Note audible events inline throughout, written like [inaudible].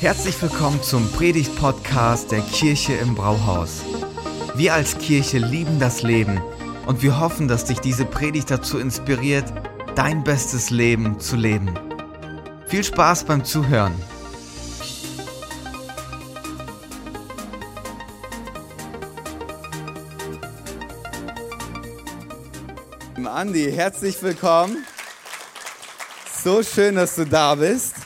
Herzlich willkommen zum Predigt-Podcast der Kirche im Brauhaus. Wir als Kirche lieben das Leben und wir hoffen, dass dich diese Predigt dazu inspiriert, dein bestes Leben zu leben. Viel Spaß beim Zuhören. Andi, herzlich willkommen. So schön, dass du da bist.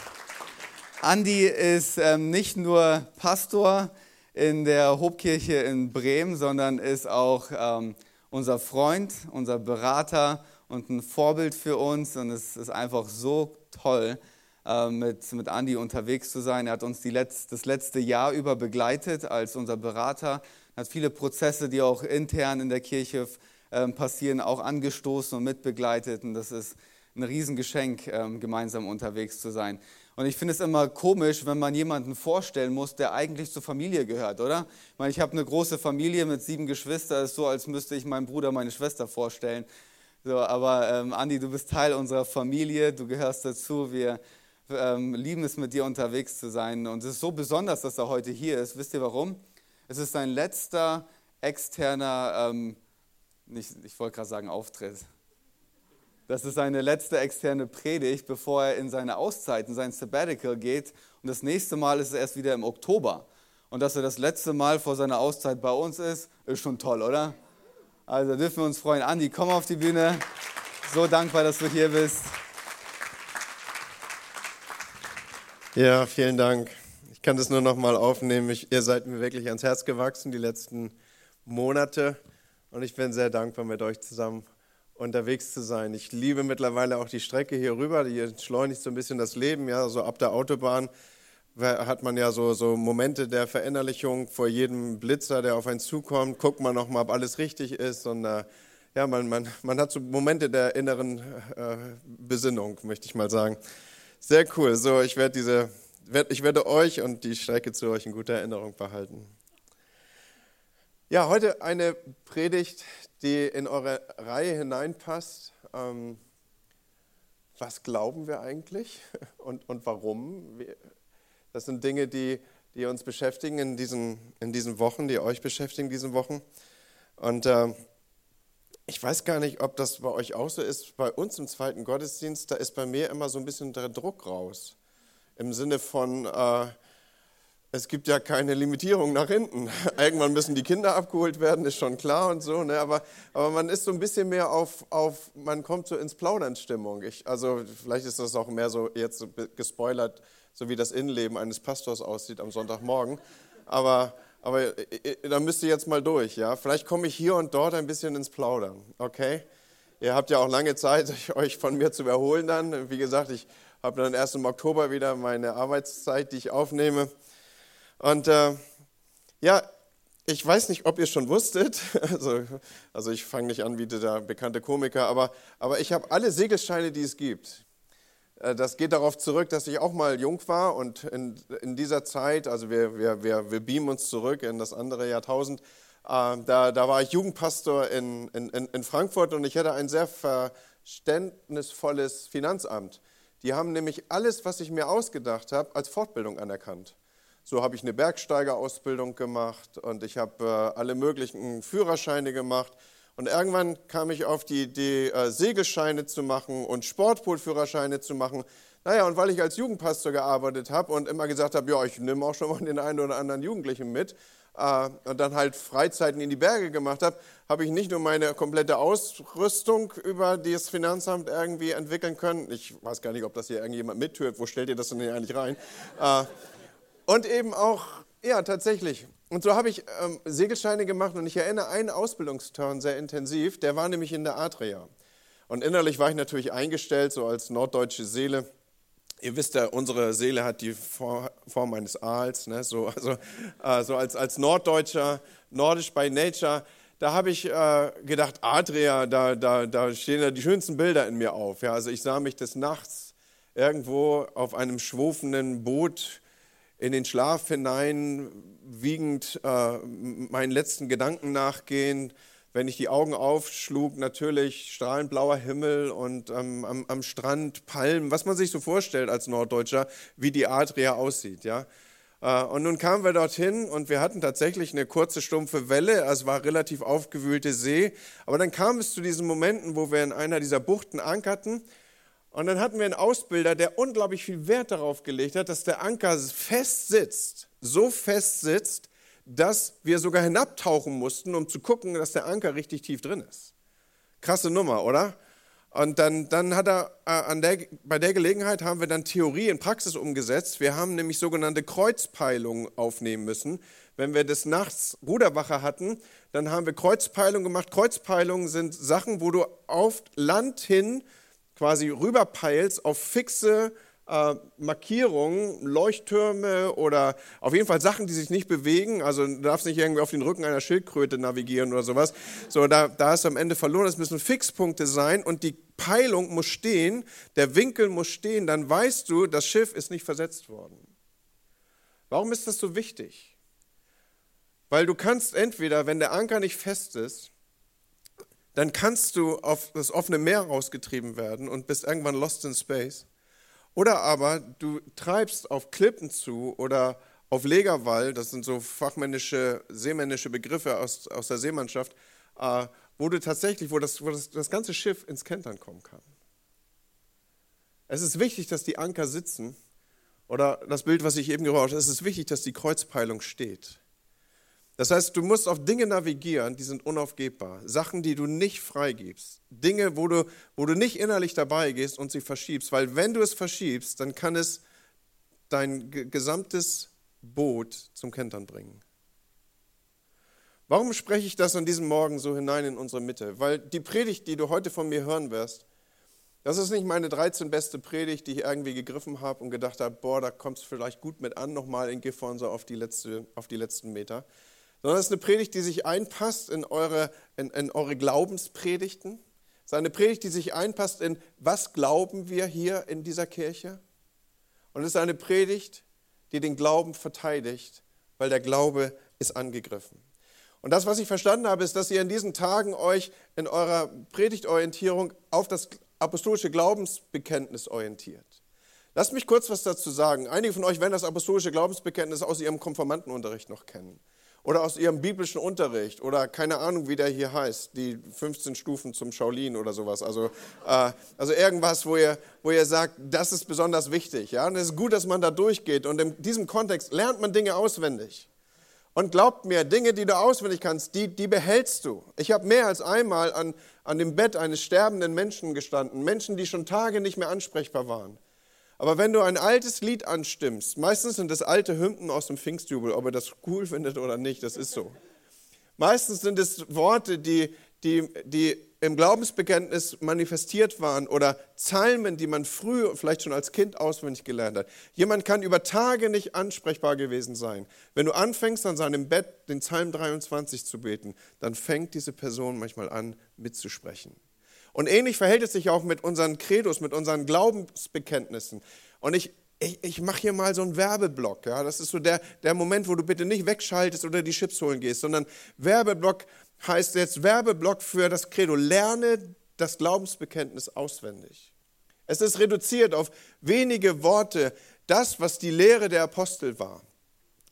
Andi ist ähm, nicht nur Pastor in der Hobkirche in Bremen, sondern ist auch ähm, unser Freund, unser Berater und ein Vorbild für uns. Und es ist einfach so toll, äh, mit, mit Andi unterwegs zu sein. Er hat uns Letz-, das letzte Jahr über begleitet als unser Berater, Er hat viele Prozesse, die auch intern in der Kirche äh, passieren, auch angestoßen und mitbegleitet. Und das ist ein Riesengeschenk, äh, gemeinsam unterwegs zu sein. Und ich finde es immer komisch, wenn man jemanden vorstellen muss, der eigentlich zur Familie gehört, oder? Ich meine, ich habe eine große Familie mit sieben Geschwistern, ist so, als müsste ich meinen Bruder, meine Schwester vorstellen. So, aber ähm, Andi, du bist Teil unserer Familie, du gehörst dazu. Wir ähm, lieben es, mit dir unterwegs zu sein. Und es ist so besonders, dass er heute hier ist. Wisst ihr warum? Es ist sein letzter externer, ähm, nicht, ich wollte gerade sagen Auftritt. Das ist seine letzte externe Predigt, bevor er in seine Auszeit, in sein Sabbatical geht. Und das nächste Mal ist es erst wieder im Oktober. Und dass er das letzte Mal vor seiner Auszeit bei uns ist, ist schon toll, oder? Also dürfen wir uns freuen. Andi, komm auf die Bühne. So dankbar, dass du hier bist. Ja, vielen Dank. Ich kann das nur noch mal aufnehmen. Ich, ihr seid mir wirklich ans Herz gewachsen die letzten Monate und ich bin sehr dankbar, mit euch zusammen unterwegs zu sein. Ich liebe mittlerweile auch die Strecke hier rüber, die entschleunigt so ein bisschen das Leben. Ja, so ab der Autobahn hat man ja so, so Momente der Verinnerlichung vor jedem Blitzer, der auf einen zukommt. Guckt man nochmal, ob alles richtig ist. Und äh, ja, man, man, man hat so Momente der inneren äh, Besinnung, möchte ich mal sagen. Sehr cool. So, ich werde diese, ich werde euch und die Strecke zu euch in guter Erinnerung behalten. Ja, heute eine Predigt, die in eure Reihe hineinpasst. Ähm, was glauben wir eigentlich [laughs] und, und warum? Das sind Dinge, die, die uns beschäftigen in diesen, in diesen Wochen, die euch beschäftigen in diesen Wochen. Und äh, ich weiß gar nicht, ob das bei euch auch so ist. Bei uns im zweiten Gottesdienst, da ist bei mir immer so ein bisschen der Druck raus. Im Sinne von, äh, es gibt ja keine Limitierung nach hinten. [laughs] Irgendwann müssen die Kinder abgeholt werden, ist schon klar und so. Ne? Aber, aber man ist so ein bisschen mehr auf, auf man kommt so ins Plaudern-Stimmung. also vielleicht ist das auch mehr so jetzt gespoilert, so wie das Innenleben eines Pastors aussieht am Sonntagmorgen. Aber, aber da müsst ihr jetzt mal durch. Ja? Vielleicht komme ich hier und dort ein bisschen ins Plaudern. Okay? Ihr habt ja auch lange Zeit, [laughs] euch von mir zu erholen dann. Wie gesagt, ich habe dann erst im Oktober wieder meine Arbeitszeit, die ich aufnehme. Und äh, ja, ich weiß nicht, ob ihr schon wusstet, [laughs] also, also ich fange nicht an wie der bekannte Komiker, aber, aber ich habe alle Segelscheine, die es gibt. Äh, das geht darauf zurück, dass ich auch mal jung war und in, in dieser Zeit, also wir, wir, wir, wir beamen uns zurück in das andere Jahrtausend, äh, da, da war ich Jugendpastor in, in, in Frankfurt und ich hatte ein sehr verständnisvolles Finanzamt. Die haben nämlich alles, was ich mir ausgedacht habe, als Fortbildung anerkannt. So habe ich eine Bergsteigerausbildung gemacht und ich habe äh, alle möglichen Führerscheine gemacht. Und irgendwann kam ich auf die Idee, äh, Segelscheine zu machen und Sportpoolführerscheine zu machen. Naja, und weil ich als Jugendpastor gearbeitet habe und immer gesagt habe, ja, ich nehme auch schon mal den einen oder anderen Jugendlichen mit äh, und dann halt Freizeiten in die Berge gemacht habe, habe ich nicht nur meine komplette Ausrüstung über das Finanzamt irgendwie entwickeln können. Ich weiß gar nicht, ob das hier irgendjemand mithört. Wo stellt ihr das denn hier eigentlich rein? Und eben auch, ja, tatsächlich. Und so habe ich ähm, Segelscheine gemacht und ich erinnere einen Ausbildungsturn sehr intensiv, der war nämlich in der Adria. Und innerlich war ich natürlich eingestellt, so als norddeutsche Seele. Ihr wisst ja, unsere Seele hat die Form eines Aals, ne? so, also, äh, so als, als Norddeutscher, nordisch by nature. Da habe ich äh, gedacht, Adria, da, da, da stehen ja die schönsten Bilder in mir auf. Ja? Also ich sah mich des Nachts irgendwo auf einem schwufenden Boot in den Schlaf hinein wiegend äh, meinen letzten Gedanken nachgehen, wenn ich die Augen aufschlug, natürlich strahlend blauer Himmel und ähm, am, am, Strand Palmen, was man sich so vorstellt als Norddeutscher, wie die Adria aussieht. Ja? Äh, und nun kamen wir dorthin und wir hatten tatsächlich eine kurze, stumpfe Welle. Es war relativ aufgewühlte See. Aber dann kam es zu diesen Momenten, wo wir in einer dieser Buchten ankerten. Und dann hatten wir einen Ausbilder, der unglaublich viel Wert darauf gelegt hat, dass der Anker fest sitzt, so fest sitzt, dass wir sogar hinabtauchen mussten, um zu gucken, dass der Anker richtig tief drin ist. Krasse Nummer, oder? Und dann, dann hat er äh, der, bei der Gelegenheit haben wir dann Theorie in Praxis umgesetzt. Wir haben nämlich sogenannte Kreuzpeilungen aufnehmen müssen. Wenn wir des Nachts Ruderwache hatten, dann haben wir Kreuzpeilungen gemacht. Kreuzpeilungen sind Sachen, wo du auf Land hin quasi rüberpeilst auf fixe äh, Markierungen, Leuchttürme oder auf jeden Fall Sachen, die sich nicht bewegen. Also du darfst nicht irgendwie auf den Rücken einer Schildkröte navigieren oder sowas. So, da, da hast du am Ende verloren. Das müssen Fixpunkte sein und die Peilung muss stehen, der Winkel muss stehen. Dann weißt du, das Schiff ist nicht versetzt worden. Warum ist das so wichtig? Weil du kannst entweder, wenn der Anker nicht fest ist, dann kannst du auf das offene Meer rausgetrieben werden und bist irgendwann lost in space. Oder aber du treibst auf Klippen zu oder auf Legerwall, das sind so fachmännische, seemännische Begriffe aus, aus der Seemannschaft, äh, wo du tatsächlich, wo, das, wo das, das ganze Schiff ins Kentern kommen kann. Es ist wichtig, dass die Anker sitzen. Oder das Bild, was ich eben gebraucht habe, es ist wichtig, dass die Kreuzpeilung steht. Das heißt, du musst auf Dinge navigieren, die sind unaufgebbar. Sachen, die du nicht freigibst. Dinge, wo du, wo du nicht innerlich dabei gehst und sie verschiebst. Weil wenn du es verschiebst, dann kann es dein gesamtes Boot zum Kentern bringen. Warum spreche ich das an diesem Morgen so hinein in unsere Mitte? Weil die Predigt, die du heute von mir hören wirst, das ist nicht meine 13 beste Predigt, die ich irgendwie gegriffen habe und gedacht habe, boah, da kommt es vielleicht gut mit an, nochmal in Gifhorn auf die, letzte, auf die letzten Meter sondern es ist eine Predigt, die sich einpasst in eure, in, in eure Glaubenspredigten. Es ist eine Predigt, die sich einpasst in, was glauben wir hier in dieser Kirche? Und es ist eine Predigt, die den Glauben verteidigt, weil der Glaube ist angegriffen. Und das, was ich verstanden habe, ist, dass ihr in diesen Tagen euch in eurer Predigtorientierung auf das apostolische Glaubensbekenntnis orientiert. Lasst mich kurz was dazu sagen. Einige von euch werden das apostolische Glaubensbekenntnis aus ihrem Konformantenunterricht noch kennen oder aus ihrem biblischen Unterricht oder keine Ahnung, wie der hier heißt, die 15 Stufen zum Shaolin oder sowas. Also, äh, also irgendwas, wo ihr, wo ihr sagt, das ist besonders wichtig. Ja? Und es ist gut, dass man da durchgeht. Und in diesem Kontext lernt man Dinge auswendig. Und glaubt mir, Dinge, die du auswendig kannst, die, die behältst du. Ich habe mehr als einmal an, an dem Bett eines sterbenden Menschen gestanden. Menschen, die schon Tage nicht mehr ansprechbar waren. Aber wenn du ein altes Lied anstimmst, meistens sind das alte Hymnen aus dem Pfingstjubel, ob ihr das cool [laughs] findet oder nicht, das ist so. Meistens sind es Worte, die, die, die im Glaubensbekenntnis manifestiert waren oder Psalmen, die man früh, vielleicht schon als Kind auswendig gelernt hat. Jemand kann über Tage nicht ansprechbar gewesen sein. Wenn du anfängst, an seinem Bett den Psalm 23 zu beten, dann fängt diese Person manchmal an, mitzusprechen. Und ähnlich verhält es sich auch mit unseren Credos, mit unseren Glaubensbekenntnissen. Und ich, ich, ich mache hier mal so einen Werbeblock. Ja? Das ist so der, der Moment, wo du bitte nicht wegschaltest oder die Chips holen gehst, sondern Werbeblock heißt jetzt Werbeblock für das Credo. Lerne das Glaubensbekenntnis auswendig. Es ist reduziert auf wenige Worte, das, was die Lehre der Apostel war.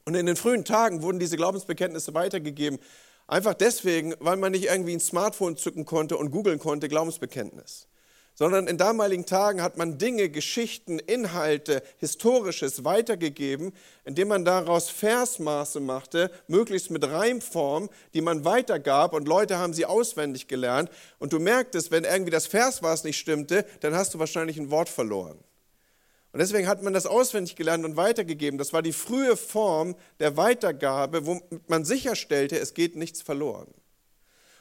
Und in den frühen Tagen wurden diese Glaubensbekenntnisse weitergegeben Einfach deswegen, weil man nicht irgendwie ein Smartphone zücken konnte und googeln konnte, Glaubensbekenntnis. Sondern in damaligen Tagen hat man Dinge, Geschichten, Inhalte, Historisches weitergegeben, indem man daraus Versmaße machte, möglichst mit Reimform, die man weitergab und Leute haben sie auswendig gelernt. Und du merktest, wenn irgendwie das Versmaß nicht stimmte, dann hast du wahrscheinlich ein Wort verloren. Und deswegen hat man das auswendig gelernt und weitergegeben. Das war die frühe Form der Weitergabe, wo man sicherstellte, es geht nichts verloren.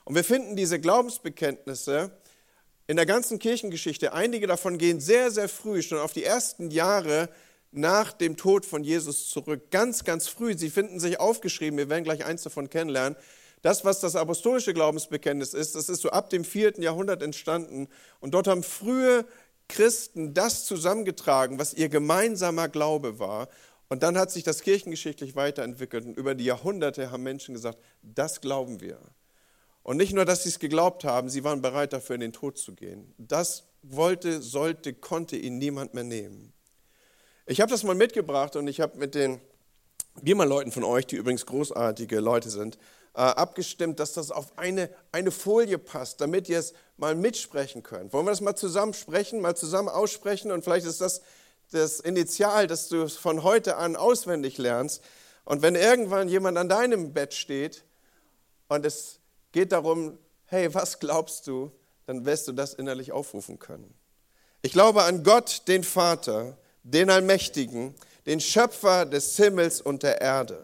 Und wir finden diese Glaubensbekenntnisse in der ganzen Kirchengeschichte. Einige davon gehen sehr, sehr früh, schon auf die ersten Jahre nach dem Tod von Jesus zurück. Ganz, ganz früh. Sie finden sich aufgeschrieben. Wir werden gleich eins davon kennenlernen. Das, was das apostolische Glaubensbekenntnis ist, das ist so ab dem vierten Jahrhundert entstanden. Und dort haben frühe Christen das zusammengetragen, was ihr gemeinsamer Glaube war. Und dann hat sich das kirchengeschichtlich weiterentwickelt und über die Jahrhunderte haben Menschen gesagt, das glauben wir. Und nicht nur, dass sie es geglaubt haben, sie waren bereit dafür in den Tod zu gehen. Das wollte, sollte, konnte ihnen niemand mehr nehmen. Ich habe das mal mitgebracht und ich habe mit den Biermann-Leuten von euch, die übrigens großartige Leute sind, abgestimmt, dass das auf eine, eine Folie passt, damit ihr es mal mitsprechen könnt. Wollen wir das mal zusammen sprechen, mal zusammen aussprechen und vielleicht ist das das Initial, dass du es von heute an auswendig lernst. Und wenn irgendwann jemand an deinem Bett steht und es geht darum, hey, was glaubst du, dann wirst du das innerlich aufrufen können. Ich glaube an Gott, den Vater, den Allmächtigen, den Schöpfer des Himmels und der Erde.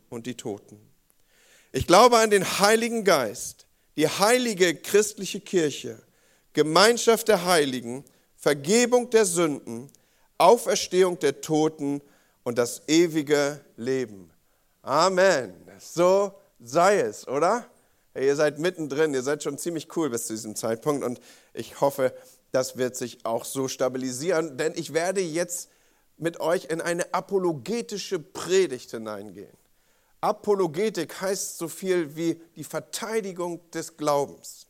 und die Toten. Ich glaube an den Heiligen Geist, die heilige christliche Kirche, Gemeinschaft der Heiligen, Vergebung der Sünden, Auferstehung der Toten und das ewige Leben. Amen. So sei es, oder? Hey, ihr seid mittendrin, ihr seid schon ziemlich cool bis zu diesem Zeitpunkt und ich hoffe, das wird sich auch so stabilisieren, denn ich werde jetzt mit euch in eine apologetische Predigt hineingehen. Apologetik heißt so viel wie die Verteidigung des Glaubens.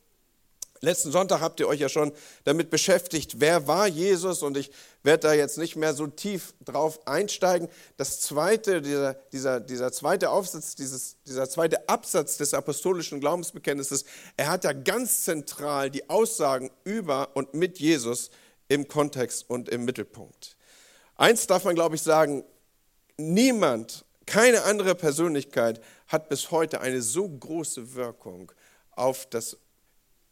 Letzten Sonntag habt ihr euch ja schon damit beschäftigt, wer war Jesus und ich werde da jetzt nicht mehr so tief drauf einsteigen. Das zweite, dieser, dieser, dieser zweite Aufsatz, dieses, dieser zweite Absatz des apostolischen Glaubensbekenntnisses, er hat ja ganz zentral die Aussagen über und mit Jesus im Kontext und im Mittelpunkt. Eins darf man, glaube ich, sagen, niemand, keine andere Persönlichkeit hat bis heute eine so große Wirkung auf das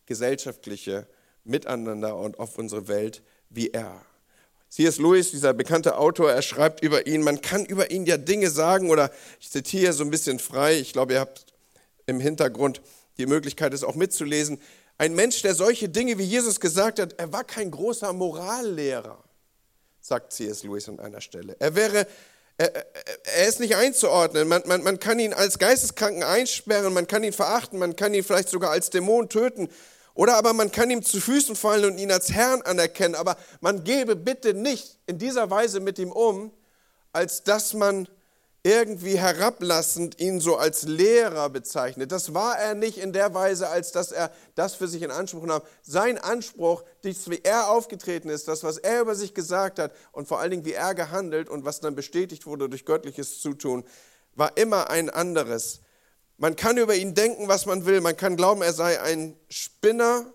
gesellschaftliche Miteinander und auf unsere Welt wie er. C.S. Lewis, dieser bekannte Autor, er schreibt über ihn, man kann über ihn ja Dinge sagen oder ich zitiere so ein bisschen frei, ich glaube, ihr habt im Hintergrund die Möglichkeit, es auch mitzulesen. Ein Mensch, der solche Dinge wie Jesus gesagt hat, er war kein großer Morallehrer, sagt C.S. Lewis an einer Stelle. Er wäre er, er, ist nicht einzuordnen. Man, man, man kann ihn als Geisteskranken einsperren, man kann ihn verachten, man kann ihn vielleicht sogar als Dämon töten. Oder aber man kann ihm zu Füßen fallen und ihn als Herrn anerkennen, aber man gebe bitte nicht in dieser Weise mit ihm um, als dass man irgendwie herablassend ihn so als Lehrer bezeichnet. Das war er nicht in der Weise, als dass er das für sich in Anspruch nahm. Sein Anspruch, wie er aufgetreten ist, das, was er über sich gesagt hat und vor allen Dingen, wie er gehandelt und was dann bestätigt wurde durch göttliches Zutun, war immer ein anderes. Man kann über ihn denken, was man will. Man kann glauben, er sei ein Spinner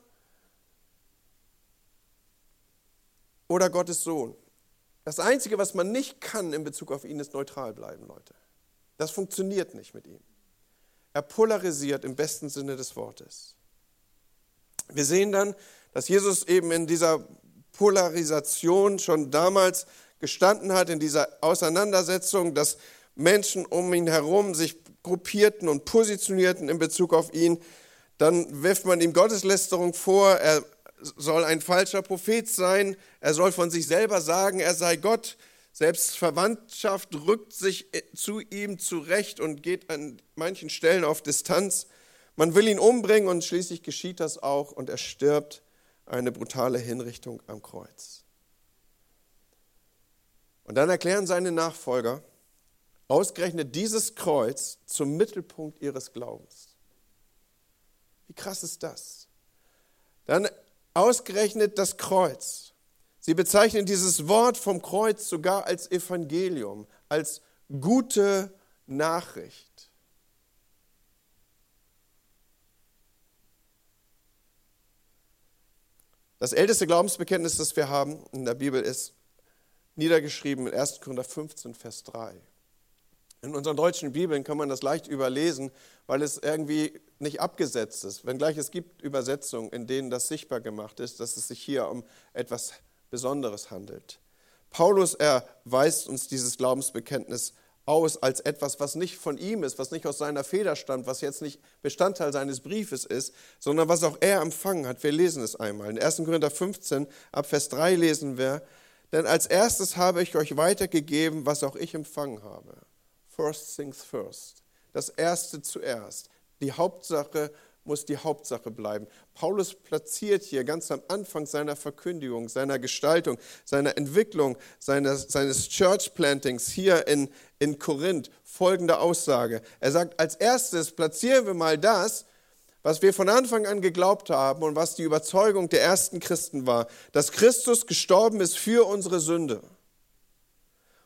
oder Gottes Sohn. Das Einzige, was man nicht kann in Bezug auf ihn, ist neutral bleiben, Leute. Das funktioniert nicht mit ihm. Er polarisiert im besten Sinne des Wortes. Wir sehen dann, dass Jesus eben in dieser Polarisation schon damals gestanden hat, in dieser Auseinandersetzung, dass Menschen um ihn herum sich gruppierten und positionierten in Bezug auf ihn. Dann wirft man ihm Gotteslästerung vor, er soll ein falscher Prophet sein, er soll von sich selber sagen, er sei Gott. Selbst Verwandtschaft rückt sich zu ihm zurecht und geht an manchen Stellen auf Distanz. Man will ihn umbringen und schließlich geschieht das auch und er stirbt eine brutale Hinrichtung am Kreuz. Und dann erklären seine Nachfolger, ausgerechnet dieses Kreuz zum Mittelpunkt ihres Glaubens. Wie krass ist das? Dann ausgerechnet das Kreuz. Sie bezeichnen dieses Wort vom Kreuz sogar als Evangelium, als gute Nachricht. Das älteste Glaubensbekenntnis, das wir haben in der Bibel, ist niedergeschrieben in 1. Korinther 15, Vers 3. In unseren deutschen Bibeln kann man das leicht überlesen, weil es irgendwie nicht abgesetzt ist. Wenngleich es gibt Übersetzungen, in denen das sichtbar gemacht ist, dass es sich hier um etwas Besonderes handelt. Paulus erweist uns dieses Glaubensbekenntnis aus als etwas, was nicht von ihm ist, was nicht aus seiner Feder stammt, was jetzt nicht Bestandteil seines Briefes ist, sondern was auch er empfangen hat. Wir lesen es einmal. In 1. Korinther 15, ab Vers 3 lesen wir, denn als erstes habe ich euch weitergegeben, was auch ich empfangen habe. First things first. Das Erste zuerst. Die Hauptsache muss die Hauptsache bleiben. Paulus platziert hier ganz am Anfang seiner Verkündigung, seiner Gestaltung, seiner Entwicklung, seines, seines Church Plantings hier in, in Korinth folgende Aussage. Er sagt, als erstes platzieren wir mal das, was wir von Anfang an geglaubt haben und was die Überzeugung der ersten Christen war, dass Christus gestorben ist für unsere Sünde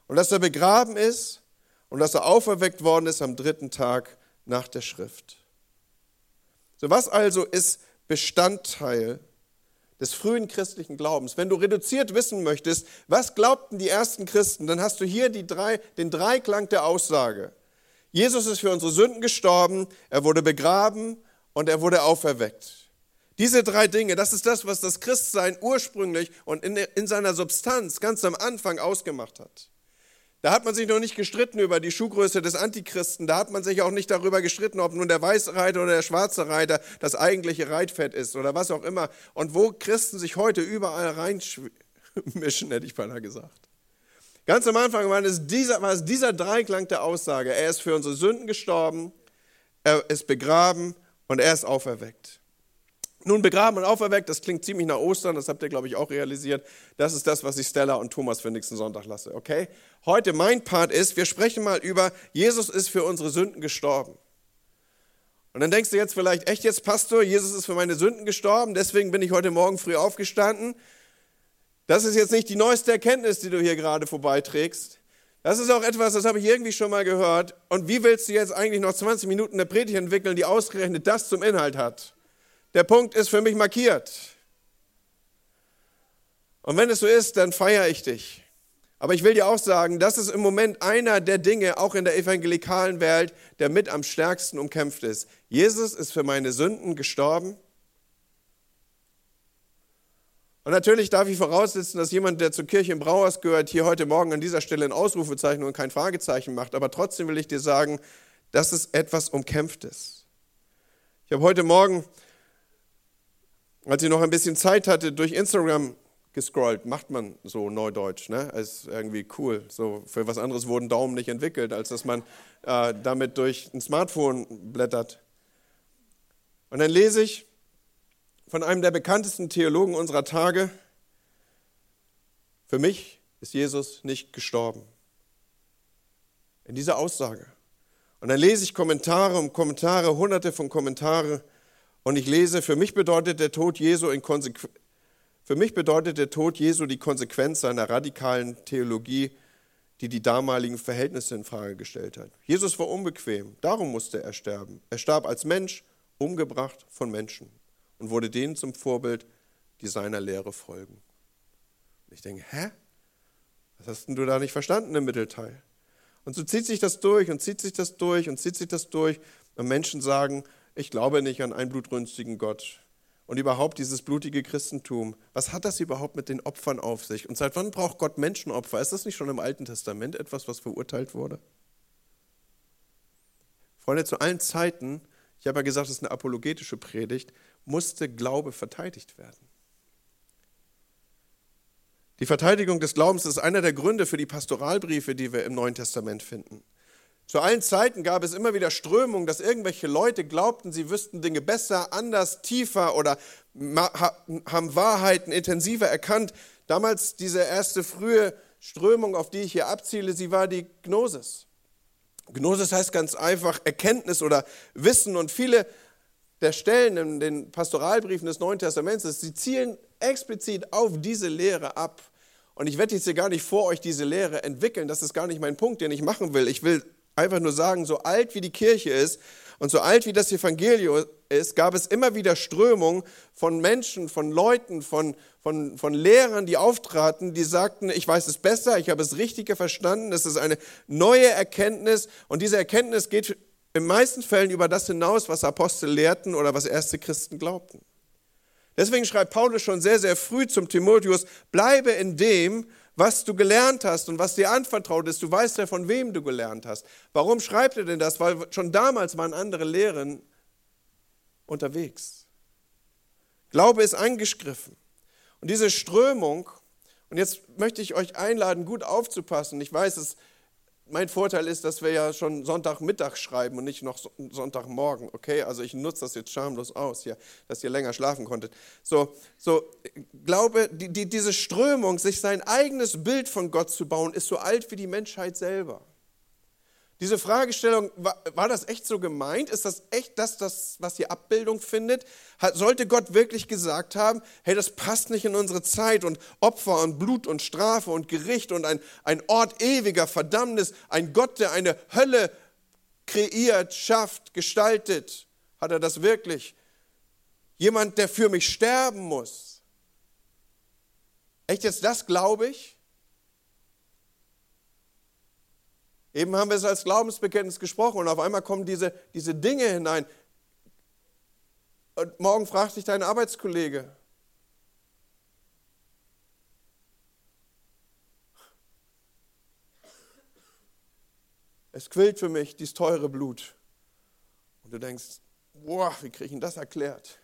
und dass er begraben ist und dass er auferweckt worden ist am dritten Tag nach der Schrift. So was also ist Bestandteil des frühen christlichen Glaubens? Wenn du reduziert wissen möchtest, was glaubten die ersten Christen, dann hast du hier die drei, den Dreiklang der Aussage. Jesus ist für unsere Sünden gestorben, er wurde begraben und er wurde auferweckt. Diese drei Dinge, das ist das, was das Christsein ursprünglich und in, in seiner Substanz ganz am Anfang ausgemacht hat. Da hat man sich noch nicht gestritten über die Schuhgröße des Antichristen. Da hat man sich auch nicht darüber gestritten, ob nun der weiße Reiter oder der schwarze Reiter das eigentliche Reitfett ist oder was auch immer. Und wo Christen sich heute überall reinmischen, [laughs] hätte ich beinahe gesagt. Ganz am Anfang war es, dieser, war es dieser Dreiklang der Aussage. Er ist für unsere Sünden gestorben, er ist begraben und er ist auferweckt. Nun begraben und auferweckt, das klingt ziemlich nach Ostern, das habt ihr, glaube ich, auch realisiert. Das ist das, was ich Stella und Thomas für nächsten Sonntag lasse, okay? Heute mein Part ist, wir sprechen mal über, Jesus ist für unsere Sünden gestorben. Und dann denkst du jetzt vielleicht, echt jetzt, Pastor, Jesus ist für meine Sünden gestorben, deswegen bin ich heute Morgen früh aufgestanden. Das ist jetzt nicht die neueste Erkenntnis, die du hier gerade vorbeiträgst. Das ist auch etwas, das habe ich irgendwie schon mal gehört. Und wie willst du jetzt eigentlich noch 20 Minuten eine Predigt entwickeln, die ausgerechnet das zum Inhalt hat? Der Punkt ist für mich markiert. Und wenn es so ist, dann feiere ich dich. Aber ich will dir auch sagen, das ist im Moment einer der Dinge, auch in der evangelikalen Welt, der mit am stärksten umkämpft ist. Jesus ist für meine Sünden gestorben. Und natürlich darf ich voraussetzen, dass jemand, der zur Kirche im Brauhaus gehört, hier heute Morgen an dieser Stelle ein Ausrufezeichen und kein Fragezeichen macht. Aber trotzdem will ich dir sagen, das ist etwas Umkämpftes. Ich habe heute Morgen als ich noch ein bisschen Zeit hatte, durch Instagram gescrollt, macht man so neudeutsch, ne? Ist irgendwie cool. So für was anderes wurden Daumen nicht entwickelt, als dass man äh, damit durch ein Smartphone blättert. Und dann lese ich von einem der bekanntesten Theologen unserer Tage, für mich ist Jesus nicht gestorben. In dieser Aussage. Und dann lese ich Kommentare um Kommentare, hunderte von Kommentaren und ich lese, für mich bedeutet der Tod Jesu in Konsequenz, für mich bedeutet der Tod Jesu die Konsequenz seiner radikalen Theologie, die die damaligen Verhältnisse in Frage gestellt hat. Jesus war unbequem, darum musste er sterben. Er starb als Mensch, umgebracht von Menschen und wurde denen zum Vorbild, die seiner Lehre folgen. Und ich denke, hä? Was hast denn du da nicht verstanden im Mittelteil? Und so zieht sich das durch und zieht sich das durch und zieht sich das durch. Und Menschen sagen, ich glaube nicht an einen blutrünstigen Gott. Und überhaupt dieses blutige Christentum, was hat das überhaupt mit den Opfern auf sich? Und seit wann braucht Gott Menschenopfer? Ist das nicht schon im Alten Testament etwas, was verurteilt wurde? Freunde, zu allen Zeiten, ich habe ja gesagt, es ist eine apologetische Predigt, musste Glaube verteidigt werden. Die Verteidigung des Glaubens ist einer der Gründe für die Pastoralbriefe, die wir im Neuen Testament finden. Zu allen Zeiten gab es immer wieder Strömungen, dass irgendwelche Leute glaubten, sie wüssten Dinge besser, anders, tiefer oder haben Wahrheiten intensiver erkannt. Damals diese erste frühe Strömung, auf die ich hier abziele, sie war die Gnosis. Gnosis heißt ganz einfach Erkenntnis oder Wissen und viele der Stellen in den Pastoralbriefen des Neuen Testaments, sie zielen explizit auf diese Lehre ab. Und ich werde jetzt hier gar nicht vor euch diese Lehre entwickeln, das ist gar nicht mein Punkt, den ich machen will. Ich will einfach nur sagen, so alt wie die Kirche ist und so alt wie das Evangelium ist, gab es immer wieder Strömungen von Menschen, von Leuten, von, von, von Lehrern, die auftraten, die sagten, ich weiß es besser, ich habe es richtiger verstanden, es ist eine neue Erkenntnis und diese Erkenntnis geht in meisten Fällen über das hinaus, was Apostel lehrten oder was erste Christen glaubten. Deswegen schreibt Paulus schon sehr, sehr früh zum Timotheus, bleibe in dem, was du gelernt hast und was dir anvertraut ist. Du weißt ja, von wem du gelernt hast. Warum schreibt er denn das? Weil schon damals waren andere Lehren unterwegs. Glaube ist angegriffen. Und diese Strömung, und jetzt möchte ich euch einladen, gut aufzupassen. Ich weiß, es mein Vorteil ist, dass wir ja schon Sonntagmittag schreiben und nicht noch Sonntagmorgen. Okay, also ich nutze das jetzt schamlos aus, hier, dass ihr länger schlafen konntet. So, so glaube, die, die, diese Strömung, sich sein eigenes Bild von Gott zu bauen, ist so alt wie die Menschheit selber. Diese Fragestellung, war, war, das echt so gemeint? Ist das echt das, das, was hier Abbildung findet? Hat, sollte Gott wirklich gesagt haben, hey, das passt nicht in unsere Zeit und Opfer und Blut und Strafe und Gericht und ein, ein Ort ewiger Verdammnis, ein Gott, der eine Hölle kreiert, schafft, gestaltet? Hat er das wirklich? Jemand, der für mich sterben muss. Echt jetzt das glaube ich? Eben haben wir es als Glaubensbekenntnis gesprochen und auf einmal kommen diese, diese Dinge hinein. Und morgen fragt dich dein Arbeitskollege. Es quillt für mich dieses teure Blut. Und du denkst, boah, wie kriege ich denn das erklärt?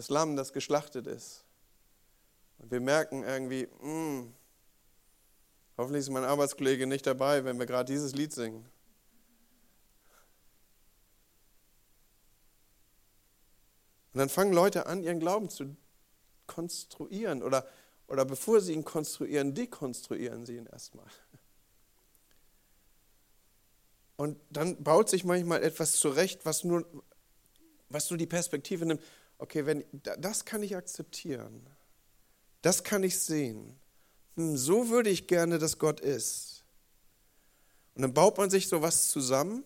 Das Lamm, das geschlachtet ist. Und wir merken irgendwie, mh, hm, hoffentlich ist mein Arbeitskollege nicht dabei, wenn wir gerade dieses Lied singen. Und dann fangen Leute an, ihren Glauben zu konstruieren oder, oder bevor sie ihn konstruieren, dekonstruieren sie ihn erstmal. Und dann baut sich manchmal etwas zurecht, was nur, was nur die Perspektive nimmt, okay, wenn, das kann ich akzeptieren, das kann ich sehen, hm, so würde ich gerne, dass Gott ist. Und dann baut man sich sowas zusammen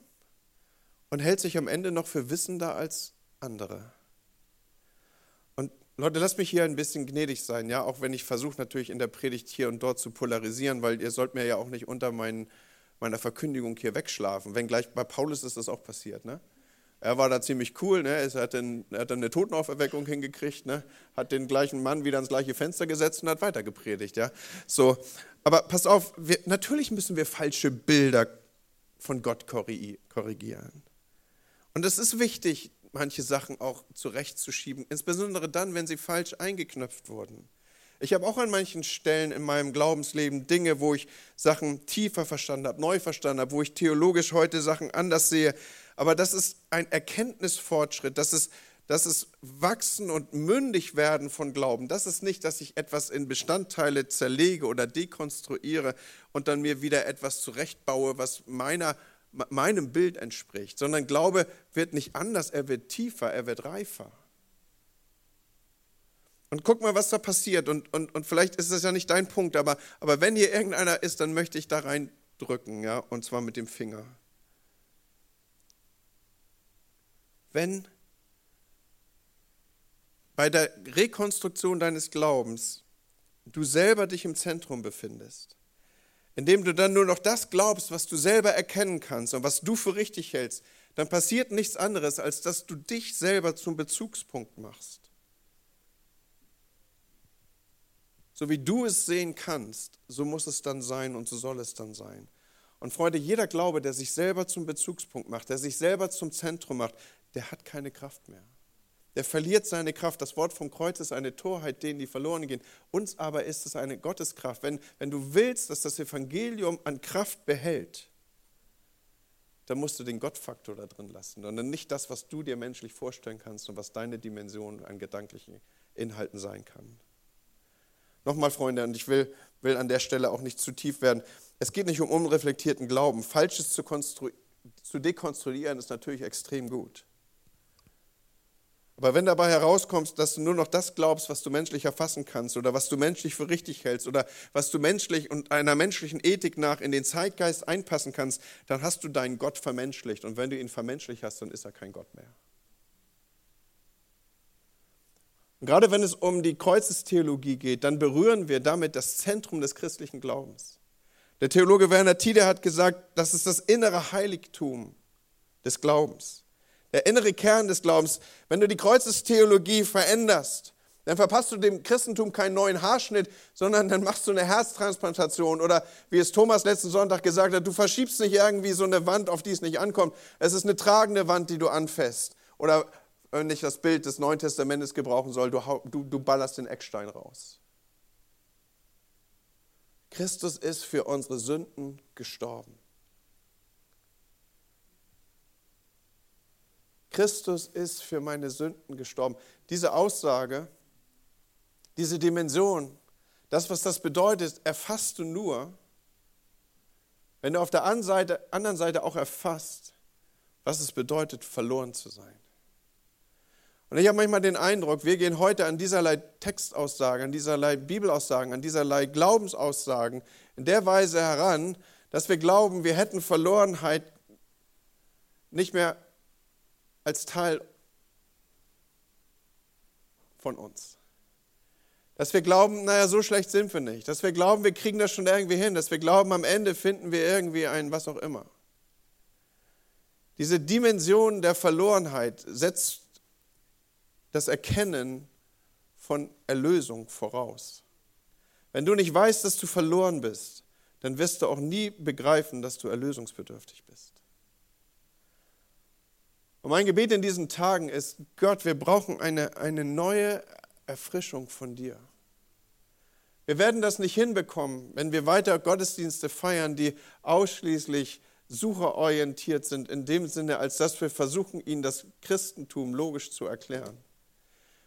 und hält sich am Ende noch für wissender als andere. Und Leute, lasst mich hier ein bisschen gnädig sein, ja, auch wenn ich versuche natürlich in der Predigt hier und dort zu polarisieren, weil ihr sollt mir ja auch nicht unter meinen, meiner Verkündigung hier wegschlafen. Wenngleich bei Paulus ist das auch passiert, ne? Er war da ziemlich cool, ne? er, hat den, er hat dann eine Totenauferweckung hingekriegt, ne? hat den gleichen Mann wieder ans gleiche Fenster gesetzt und hat weiter gepredigt. Ja? So, aber pass auf, wir, natürlich müssen wir falsche Bilder von Gott korrigieren. Und es ist wichtig, manche Sachen auch zurechtzuschieben, insbesondere dann, wenn sie falsch eingeknöpft wurden. Ich habe auch an manchen Stellen in meinem Glaubensleben Dinge, wo ich Sachen tiefer verstanden habe, neu verstanden habe, wo ich theologisch heute Sachen anders sehe. Aber das ist ein Erkenntnisfortschritt, das ist, das ist Wachsen und mündig werden von Glauben. Das ist nicht, dass ich etwas in Bestandteile zerlege oder dekonstruiere und dann mir wieder etwas zurechtbaue, was meiner, meinem Bild entspricht, sondern Glaube wird nicht anders, er wird tiefer, er wird reifer. Und guck mal, was da passiert. Und, und, und vielleicht ist das ja nicht dein Punkt, aber, aber wenn hier irgendeiner ist, dann möchte ich da reindrücken, ja, und zwar mit dem Finger. Wenn bei der Rekonstruktion deines Glaubens du selber dich im Zentrum befindest, indem du dann nur noch das glaubst, was du selber erkennen kannst und was du für richtig hältst, dann passiert nichts anderes, als dass du dich selber zum Bezugspunkt machst. So wie du es sehen kannst, so muss es dann sein und so soll es dann sein. Und Freunde, jeder Glaube, der sich selber zum Bezugspunkt macht, der sich selber zum Zentrum macht, der hat keine Kraft mehr. Der verliert seine Kraft. Das Wort vom Kreuz ist eine Torheit denen, die verloren gehen. Uns aber ist es eine Gotteskraft. Wenn, wenn du willst, dass das Evangelium an Kraft behält, dann musst du den Gottfaktor da drin lassen und nicht das, was du dir menschlich vorstellen kannst und was deine Dimension an gedanklichen Inhalten sein kann. Nochmal, Freunde, und ich will, will an der Stelle auch nicht zu tief werden. Es geht nicht um unreflektierten Glauben. Falsches zu, zu dekonstruieren ist natürlich extrem gut. Aber wenn dabei herauskommt, dass du nur noch das glaubst, was du menschlich erfassen kannst oder was du menschlich für richtig hältst oder was du menschlich und einer menschlichen Ethik nach in den Zeitgeist einpassen kannst, dann hast du deinen Gott vermenschlicht. Und wenn du ihn vermenschlicht hast, dann ist er kein Gott mehr. Und gerade wenn es um die Kreuzestheologie geht, dann berühren wir damit das Zentrum des christlichen Glaubens. Der Theologe Werner Tiede hat gesagt, das ist das innere Heiligtum des Glaubens. Der innere Kern des Glaubens. Wenn du die Kreuzestheologie veränderst, dann verpasst du dem Christentum keinen neuen Haarschnitt, sondern dann machst du eine Herztransplantation oder wie es Thomas letzten Sonntag gesagt hat, du verschiebst nicht irgendwie so eine Wand, auf die es nicht ankommt. Es ist eine tragende Wand, die du anfasst. Oder wenn ich das Bild des Neuen Testamentes gebrauchen soll, du, du, du ballerst den Eckstein raus. Christus ist für unsere Sünden gestorben. Christus ist für meine Sünden gestorben. Diese Aussage, diese Dimension, das, was das bedeutet, erfasst du nur, wenn du auf der anderen Seite, auch erfasst, was es bedeutet, verloren zu sein. Und ich habe manchmal den Eindruck, wir gehen heute an dieserlei Textaussagen, an dieserlei Bibelaussagen, an dieserlei Glaubensaussagen in der Weise heran, dass wir glauben, wir hätten Verlorenheit nicht mehr als Teil von uns. Dass wir glauben, naja, so schlecht sind wir nicht. Dass wir glauben, wir kriegen das schon irgendwie hin. Dass wir glauben, am Ende finden wir irgendwie ein was auch immer. Diese Dimension der Verlorenheit setzt das Erkennen von Erlösung voraus. Wenn du nicht weißt, dass du verloren bist, dann wirst du auch nie begreifen, dass du erlösungsbedürftig bist. Und mein Gebet in diesen Tagen ist, Gott, wir brauchen eine, eine neue Erfrischung von dir. Wir werden das nicht hinbekommen, wenn wir weiter Gottesdienste feiern, die ausschließlich sucherorientiert sind, in dem Sinne, als dass wir versuchen, ihnen das Christentum logisch zu erklären.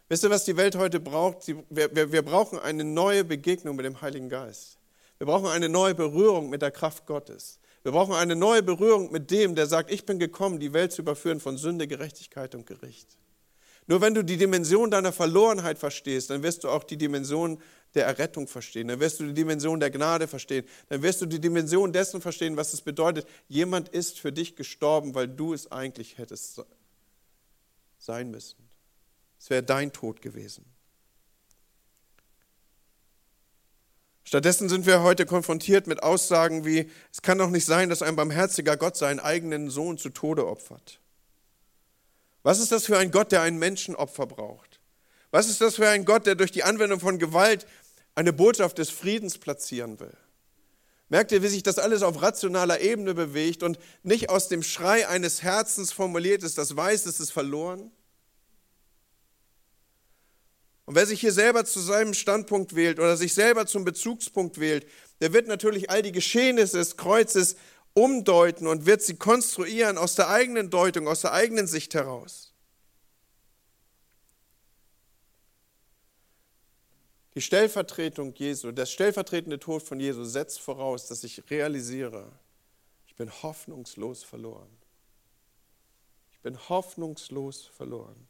Wisst ihr, was die Welt heute braucht? Wir, wir, wir brauchen eine neue Begegnung mit dem Heiligen Geist. Wir brauchen eine neue Berührung mit der Kraft Gottes. Wir brauchen eine neue Berührung mit dem, der sagt, ich bin gekommen, die Welt zu überführen von Sünde, Gerechtigkeit und Gericht. Nur wenn du die Dimension deiner Verlorenheit verstehst, dann wirst du auch die Dimension der Errettung verstehen, dann wirst du die Dimension der Gnade verstehen, dann wirst du die Dimension dessen verstehen, was es bedeutet, jemand ist für dich gestorben, weil du es eigentlich hättest sein müssen. Es wäre dein Tod gewesen. Stattdessen sind wir heute konfrontiert mit Aussagen wie, es kann doch nicht sein, dass ein barmherziger Gott seinen eigenen Sohn zu Tode opfert. Was ist das für ein Gott, der ein Menschenopfer braucht? Was ist das für ein Gott, der durch die Anwendung von Gewalt eine Botschaft des Friedens platzieren will? Merkt ihr, wie sich das alles auf rationaler Ebene bewegt und nicht aus dem Schrei eines Herzens formuliert ist, das weiß, es ist verloren? Und wer sich hier selber zu seinem Standpunkt wählt oder sich selber zum Bezugspunkt wählt, der wird natürlich all die Geschehnisse des Kreuzes umdeuten und wird sie konstruieren aus der eigenen Deutung, aus der eigenen Sicht heraus. Die Stellvertretung Jesu, der stellvertretende Tod von Jesu setzt voraus, dass ich realisiere, ich bin hoffnungslos verloren. Ich bin hoffnungslos verloren.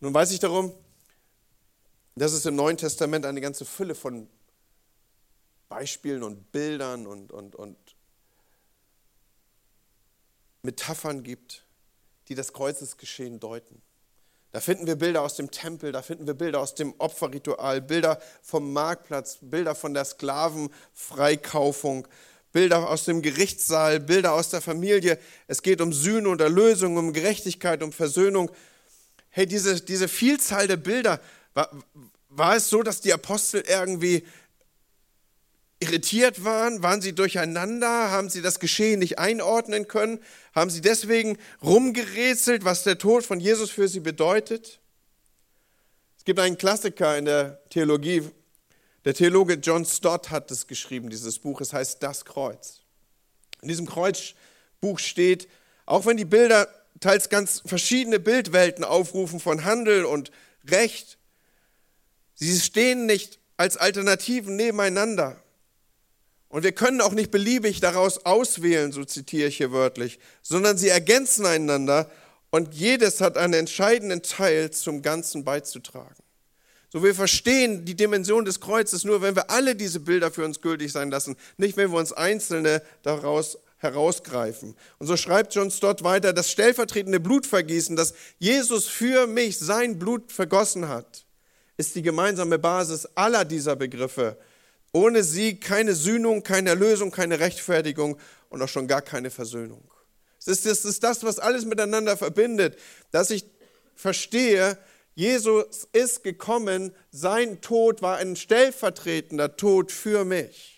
Nun weiß ich darum, dass es im Neuen Testament eine ganze Fülle von Beispielen und Bildern und, und, und Metaphern gibt, die das Kreuzesgeschehen deuten. Da finden wir Bilder aus dem Tempel, da finden wir Bilder aus dem Opferritual, Bilder vom Marktplatz, Bilder von der Sklavenfreikaufung, Bilder aus dem Gerichtssaal, Bilder aus der Familie. Es geht um Sühne und Erlösung, um Gerechtigkeit, um Versöhnung hey, diese, diese Vielzahl der Bilder, war, war es so, dass die Apostel irgendwie irritiert waren? Waren sie durcheinander? Haben sie das Geschehen nicht einordnen können? Haben sie deswegen rumgerätselt, was der Tod von Jesus für sie bedeutet? Es gibt einen Klassiker in der Theologie. Der Theologe John Stott hat es geschrieben, dieses Buch. Es heißt Das Kreuz. In diesem Kreuzbuch steht, auch wenn die Bilder teils ganz verschiedene Bildwelten aufrufen von Handel und Recht. Sie stehen nicht als Alternativen nebeneinander. Und wir können auch nicht beliebig daraus auswählen, so zitiere ich hier wörtlich, sondern sie ergänzen einander und jedes hat einen entscheidenden Teil zum Ganzen beizutragen. So wir verstehen die Dimension des Kreuzes nur, wenn wir alle diese Bilder für uns gültig sein lassen, nicht wenn wir uns einzelne daraus herausgreifen. Und so schreibt John Stott weiter, das stellvertretende Blutvergießen, das Jesus für mich sein Blut vergossen hat, ist die gemeinsame Basis aller dieser Begriffe. Ohne sie keine Sühnung, keine Erlösung, keine Rechtfertigung und auch schon gar keine Versöhnung. Es ist, es ist das, was alles miteinander verbindet, dass ich verstehe, Jesus ist gekommen, sein Tod war ein stellvertretender Tod für mich.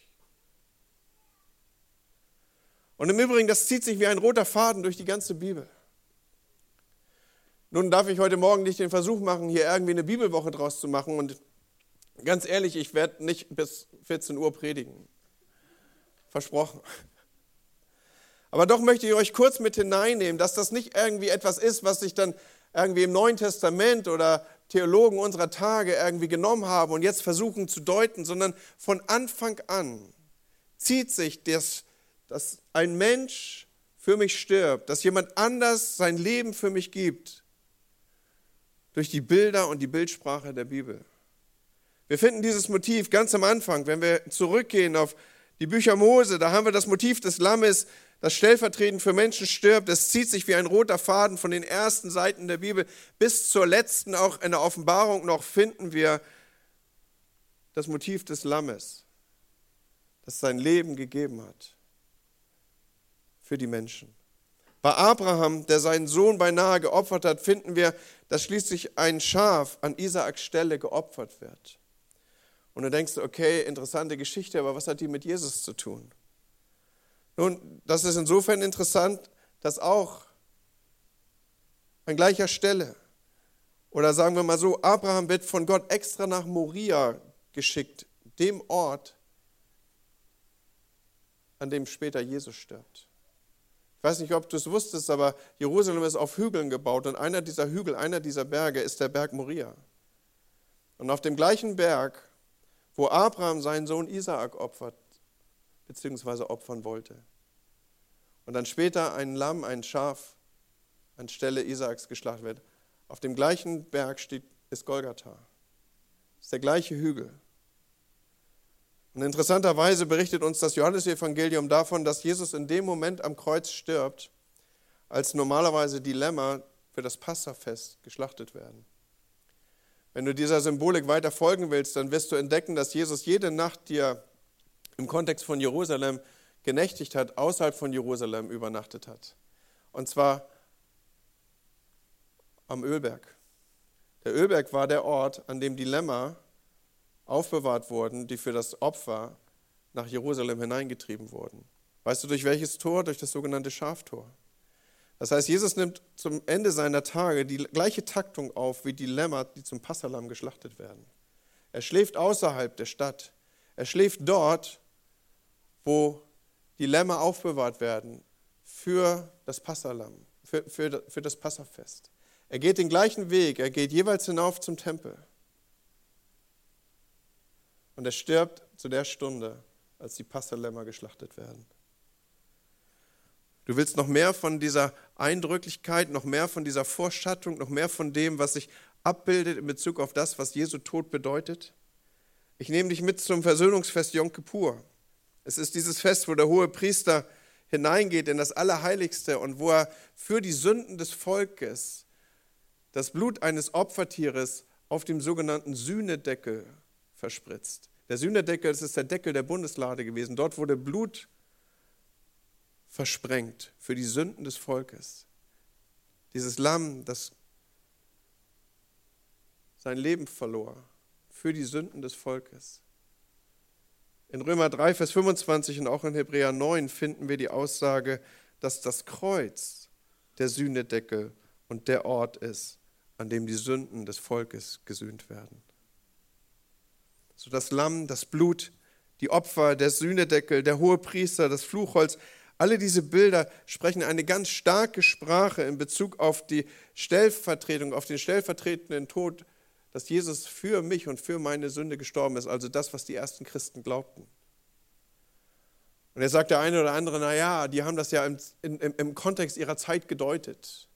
Und im Übrigen, das zieht sich wie ein roter Faden durch die ganze Bibel. Nun darf ich heute Morgen nicht den Versuch machen, hier irgendwie eine Bibelwoche draus zu machen. Und ganz ehrlich, ich werde nicht bis 14 Uhr predigen. Versprochen. Aber doch möchte ich euch kurz mit hineinnehmen, dass das nicht irgendwie etwas ist, was sich dann irgendwie im Neuen Testament oder Theologen unserer Tage irgendwie genommen haben und jetzt versuchen zu deuten, sondern von Anfang an zieht sich das, dass ein Mensch für mich stirbt, dass jemand anders sein Leben für mich gibt, durch die Bilder und die Bildsprache der Bibel. Wir finden dieses Motiv ganz am Anfang, wenn wir zurückgehen auf die Bücher Mose, da haben wir das Motiv des Lammes, das stellvertretend für Menschen stirbt. Es zieht sich wie ein roter Faden von den ersten Seiten der Bibel bis zur letzten, auch in der Offenbarung noch finden wir das Motiv des Lammes, das sein Leben gegeben hat für die Menschen. Bei Abraham, der seinen Sohn beinahe geopfert hat, finden wir, dass schließlich ein Schaf an Isaaks Stelle geopfert wird. Und du denkst, okay, interessante Geschichte, aber was hat die mit Jesus zu tun? Nun, das ist insofern interessant, dass auch an gleicher Stelle, oder sagen wir mal so, Abraham wird von Gott extra nach Moria geschickt, dem Ort, an dem später Jesus stirbt. Ich weiß nicht, ob du es wusstest, aber Jerusalem ist auf Hügeln gebaut und einer dieser Hügel, einer dieser Berge ist der Berg Moria. Und auf dem gleichen Berg, wo Abraham seinen Sohn Isaak opfert, beziehungsweise opfern wollte. Und dann später ein Lamm, ein Schaf anstelle Isaaks geschlachtet wird. Auf dem gleichen Berg steht, ist Golgatha. Das ist der gleiche Hügel. Und interessanterweise berichtet uns das Johannesevangelium davon, dass Jesus in dem Moment am Kreuz stirbt, als normalerweise die Lämmer für das Passafest geschlachtet werden. Wenn du dieser Symbolik weiter folgen willst, dann wirst du entdecken, dass Jesus jede Nacht, die er im Kontext von Jerusalem genächtigt hat, außerhalb von Jerusalem übernachtet hat. Und zwar am Ölberg. Der Ölberg war der Ort, an dem die Lämmer aufbewahrt wurden, die für das Opfer nach Jerusalem hineingetrieben wurden. Weißt du, durch welches Tor? Durch das sogenannte Schaftor. Das heißt, Jesus nimmt zum Ende seiner Tage die gleiche Taktung auf wie die Lämmer, die zum Passalam geschlachtet werden. Er schläft außerhalb der Stadt. Er schläft dort, wo die Lämmer aufbewahrt werden für das Passalam, für, für, für das Passafest. Er geht den gleichen Weg, er geht jeweils hinauf zum Tempel. Und er stirbt zu der Stunde, als die Passalämmer geschlachtet werden. Du willst noch mehr von dieser Eindrücklichkeit, noch mehr von dieser Vorschattung, noch mehr von dem, was sich abbildet in Bezug auf das, was Jesu Tod bedeutet? Ich nehme dich mit zum Versöhnungsfest Yom Kippur. Es ist dieses Fest, wo der hohe Priester hineingeht in das Allerheiligste und wo er für die Sünden des Volkes das Blut eines Opfertieres auf dem sogenannten Sühnedeckel verspritzt. Der Sühnedeckel, das ist der Deckel der Bundeslade gewesen. Dort wurde Blut versprengt für die Sünden des Volkes. Dieses Lamm, das sein Leben verlor für die Sünden des Volkes. In Römer 3, Vers 25 und auch in Hebräer 9 finden wir die Aussage, dass das Kreuz der Sühnedeckel und der Ort ist, an dem die Sünden des Volkes gesühnt werden. So das Lamm, das Blut, die Opfer, der Sühnedeckel, der hohe Priester, das Fluchholz, alle diese Bilder sprechen eine ganz starke Sprache in Bezug auf die Stellvertretung, auf den stellvertretenden Tod, dass Jesus für mich und für meine Sünde gestorben ist, also das, was die ersten Christen glaubten. Und er sagt der eine oder andere, naja, die haben das ja im, im, im Kontext ihrer Zeit gedeutet.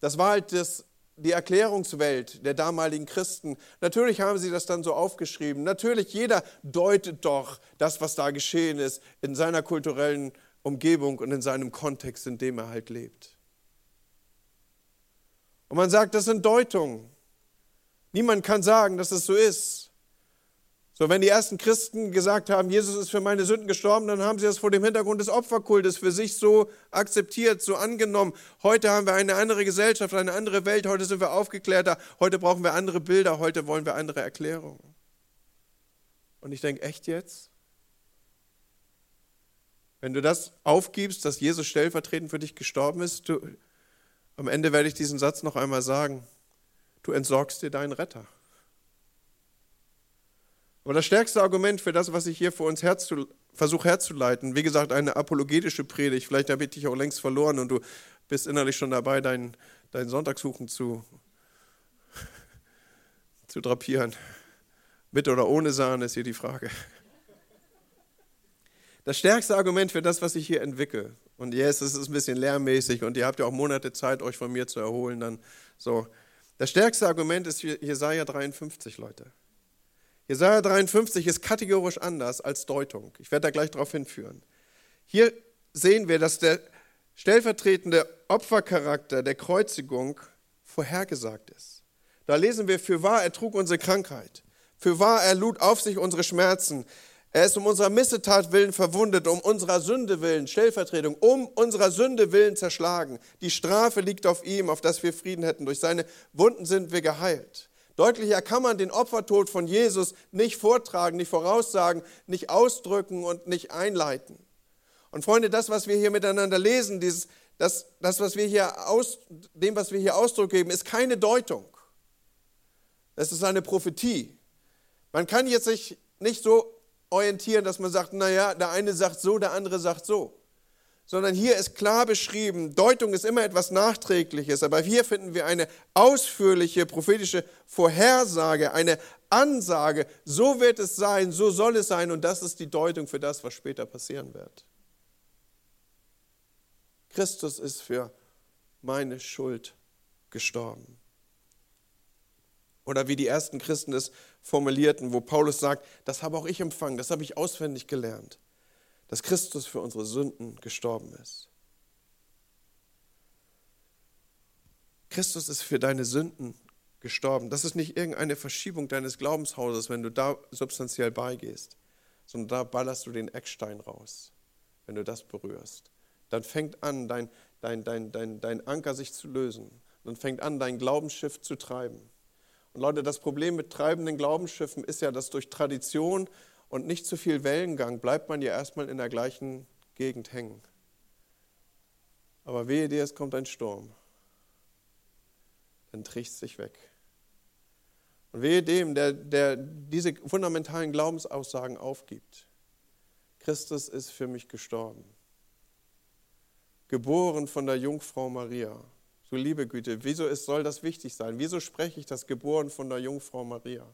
Das war halt das, die Erklärungswelt der damaligen Christen. Natürlich haben sie das dann so aufgeschrieben. Natürlich, jeder deutet doch das, was da geschehen ist, in seiner kulturellen Umgebung und in seinem Kontext, in dem er halt lebt. Und man sagt, das sind Deutungen. Niemand kann sagen, dass es so ist. So, wenn die ersten Christen gesagt haben, Jesus ist für meine Sünden gestorben, dann haben sie das vor dem Hintergrund des Opferkultes für sich so akzeptiert, so angenommen. Heute haben wir eine andere Gesellschaft, eine andere Welt, heute sind wir aufgeklärter, heute brauchen wir andere Bilder, heute wollen wir andere Erklärungen. Und ich denke, echt jetzt? Wenn du das aufgibst, dass Jesus stellvertretend für dich gestorben ist, du, am Ende werde ich diesen Satz noch einmal sagen, du entsorgst dir deinen Retter. Aber das stärkste Argument für das, was ich hier für uns herzu, versuche herzuleiten, wie gesagt, eine apologetische Predigt, vielleicht habe ich dich auch längst verloren und du bist innerlich schon dabei, deinen, deinen Sonntagshuchen zu, [laughs] zu drapieren. Mit oder ohne Sahne ist hier die Frage. Das stärkste Argument für das, was ich hier entwickle, und yes, es ist ein bisschen lehrmäßig und ihr habt ja auch Monate Zeit, euch von mir zu erholen, dann so. Das stärkste Argument ist Jesaja 53, Leute. Jesaja 53 ist kategorisch anders als Deutung. Ich werde da gleich darauf hinführen. Hier sehen wir, dass der stellvertretende Opfercharakter der Kreuzigung vorhergesagt ist. Da lesen wir, für wahr er trug unsere Krankheit, für wahr er lud auf sich unsere Schmerzen. Er ist um unserer Missetat willen verwundet, um unserer Sünde willen, Stellvertretung, um unserer Sünde willen zerschlagen. Die Strafe liegt auf ihm, auf dass wir Frieden hätten. Durch seine Wunden sind wir geheilt. Deutlicher kann man den Opfertod von Jesus nicht vortragen, nicht voraussagen, nicht ausdrücken und nicht einleiten. Und Freunde, das, was wir hier miteinander lesen, dieses, das, das, was wir hier aus, dem, was wir hier Ausdruck geben, ist keine Deutung. Es ist eine Prophetie. Man kann jetzt sich nicht so orientieren, dass man sagt, naja, der eine sagt so, der andere sagt so sondern hier ist klar beschrieben, Deutung ist immer etwas Nachträgliches, aber hier finden wir eine ausführliche prophetische Vorhersage, eine Ansage, so wird es sein, so soll es sein und das ist die Deutung für das, was später passieren wird. Christus ist für meine Schuld gestorben. Oder wie die ersten Christen es formulierten, wo Paulus sagt, das habe auch ich empfangen, das habe ich auswendig gelernt dass Christus für unsere Sünden gestorben ist. Christus ist für deine Sünden gestorben. Das ist nicht irgendeine Verschiebung deines Glaubenshauses, wenn du da substanziell beigehst, sondern da ballerst du den Eckstein raus, wenn du das berührst. Dann fängt an, dein, dein, dein, dein, dein Anker sich zu lösen. Dann fängt an, dein Glaubensschiff zu treiben. Und Leute, das Problem mit treibenden Glaubensschiffen ist ja, dass durch Tradition und nicht zu viel Wellengang, bleibt man ja erstmal in der gleichen Gegend hängen. Aber wehe dir, es kommt ein Sturm. Dann trichst sich weg. Und wehe dem, der, der diese fundamentalen Glaubensaussagen aufgibt. Christus ist für mich gestorben. Geboren von der Jungfrau Maria. So liebe Güte, wieso ist, soll das wichtig sein? Wieso spreche ich das geboren von der Jungfrau Maria?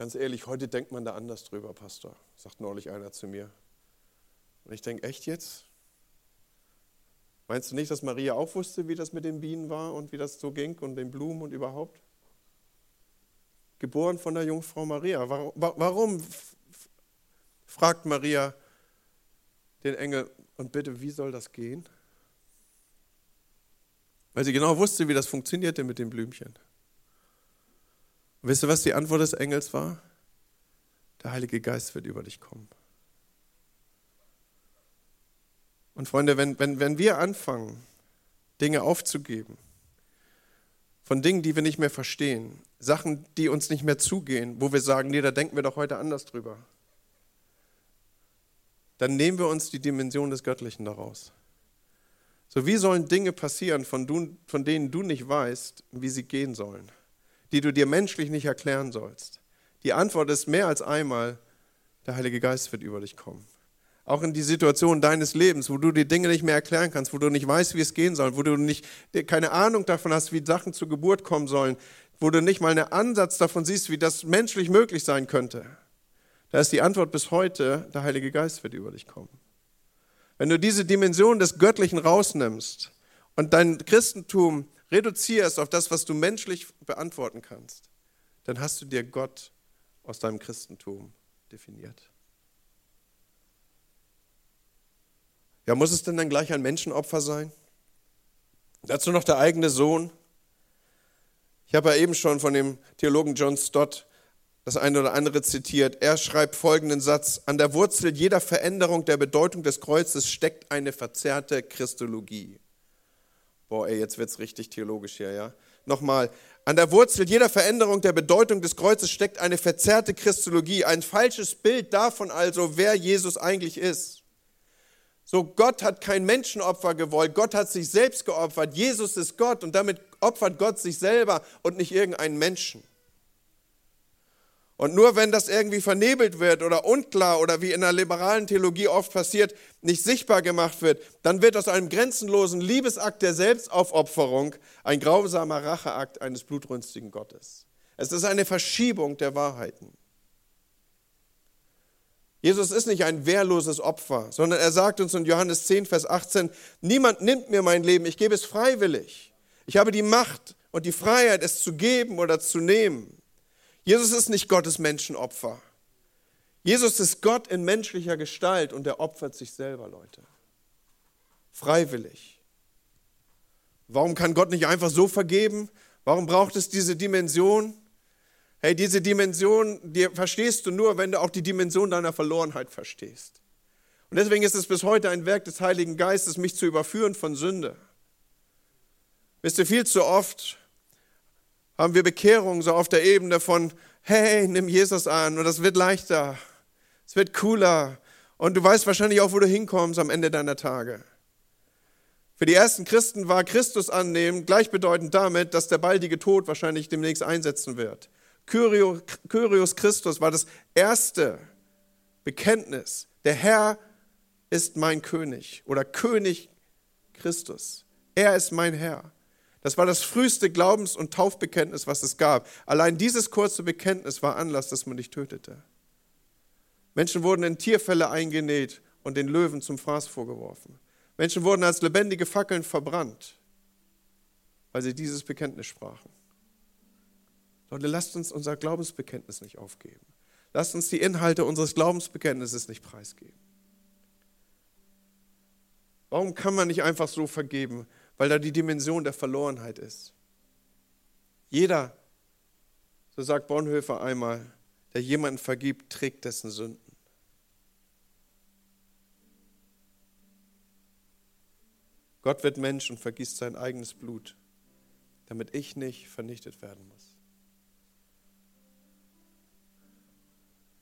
Ganz ehrlich, heute denkt man da anders drüber, Pastor, sagt neulich einer zu mir. Und ich denke, echt jetzt? Meinst du nicht, dass Maria auch wusste, wie das mit den Bienen war und wie das so ging und den Blumen und überhaupt? Geboren von der Jungfrau Maria. Warum, fragt Maria den Engel, und bitte, wie soll das gehen? Weil sie genau wusste, wie das funktionierte mit den Blümchen. Wisst ihr, was die Antwort des Engels war? Der Heilige Geist wird über dich kommen. Und Freunde, wenn, wenn, wenn wir anfangen, Dinge aufzugeben, von Dingen, die wir nicht mehr verstehen, Sachen, die uns nicht mehr zugehen, wo wir sagen, nee, da denken wir doch heute anders drüber, dann nehmen wir uns die Dimension des Göttlichen daraus. So, wie sollen Dinge passieren, von, du, von denen du nicht weißt, wie sie gehen sollen? Die du dir menschlich nicht erklären sollst? Die Antwort ist mehr als einmal, der Heilige Geist wird über dich kommen. Auch in die Situation deines Lebens, wo du die Dinge nicht mehr erklären kannst, wo du nicht weißt, wie es gehen soll, wo du nicht, keine Ahnung davon hast, wie Sachen zur Geburt kommen sollen, wo du nicht mal einen Ansatz davon siehst, wie das menschlich möglich sein könnte. Da ist die Antwort bis heute, der Heilige Geist wird über dich kommen. Wenn du diese Dimension des Göttlichen rausnimmst und dein Christentum reduzierst auf das, was du menschlich beantworten kannst, dann hast du dir Gott aus deinem Christentum definiert. Ja, muss es denn dann gleich ein Menschenopfer sein? Dazu noch der eigene Sohn. Ich habe ja eben schon von dem Theologen John Stott das eine oder andere zitiert. Er schreibt folgenden Satz, an der Wurzel jeder Veränderung der Bedeutung des Kreuzes steckt eine verzerrte Christologie. Boah, ey, jetzt wird's richtig theologisch hier, ja. Nochmal, an der Wurzel jeder Veränderung der Bedeutung des Kreuzes steckt eine verzerrte Christologie, ein falsches Bild davon also, wer Jesus eigentlich ist. So, Gott hat kein Menschenopfer gewollt, Gott hat sich selbst geopfert. Jesus ist Gott und damit opfert Gott sich selber und nicht irgendeinen Menschen. Und nur wenn das irgendwie vernebelt wird oder unklar oder wie in der liberalen Theologie oft passiert, nicht sichtbar gemacht wird, dann wird aus einem grenzenlosen Liebesakt der Selbstaufopferung ein grausamer Racheakt eines blutrünstigen Gottes. Es ist eine Verschiebung der Wahrheiten. Jesus ist nicht ein wehrloses Opfer, sondern er sagt uns in Johannes 10, Vers 18, niemand nimmt mir mein Leben, ich gebe es freiwillig. Ich habe die Macht und die Freiheit, es zu geben oder zu nehmen. Jesus ist nicht Gottes Menschenopfer. Jesus ist Gott in menschlicher Gestalt und er opfert sich selber, Leute. Freiwillig. Warum kann Gott nicht einfach so vergeben? Warum braucht es diese Dimension? Hey, diese Dimension, die verstehst du nur, wenn du auch die Dimension deiner Verlorenheit verstehst. Und deswegen ist es bis heute ein Werk des Heiligen Geistes, mich zu überführen von Sünde. Wisst ihr, viel zu oft haben wir Bekehrung so auf der Ebene von, hey, nimm Jesus an und das wird leichter, es wird cooler und du weißt wahrscheinlich auch, wo du hinkommst am Ende deiner Tage. Für die ersten Christen war Christus annehmen gleichbedeutend damit, dass der baldige Tod wahrscheinlich demnächst einsetzen wird. Kyrios Christus war das erste Bekenntnis. Der Herr ist mein König oder König Christus. Er ist mein Herr. Das war das früheste Glaubens- und Taufbekenntnis, was es gab. Allein dieses kurze Bekenntnis war Anlass, dass man dich tötete. Menschen wurden in Tierfälle eingenäht und den Löwen zum Fraß vorgeworfen. Menschen wurden als lebendige Fackeln verbrannt, weil sie dieses Bekenntnis sprachen. Leute, lasst uns unser Glaubensbekenntnis nicht aufgeben. Lasst uns die Inhalte unseres Glaubensbekenntnisses nicht preisgeben. Warum kann man nicht einfach so vergeben? Weil da die Dimension der Verlorenheit ist. Jeder, so sagt Bonhoeffer einmal, der jemanden vergibt, trägt dessen Sünden. Gott wird Mensch und vergießt sein eigenes Blut, damit ich nicht vernichtet werden muss.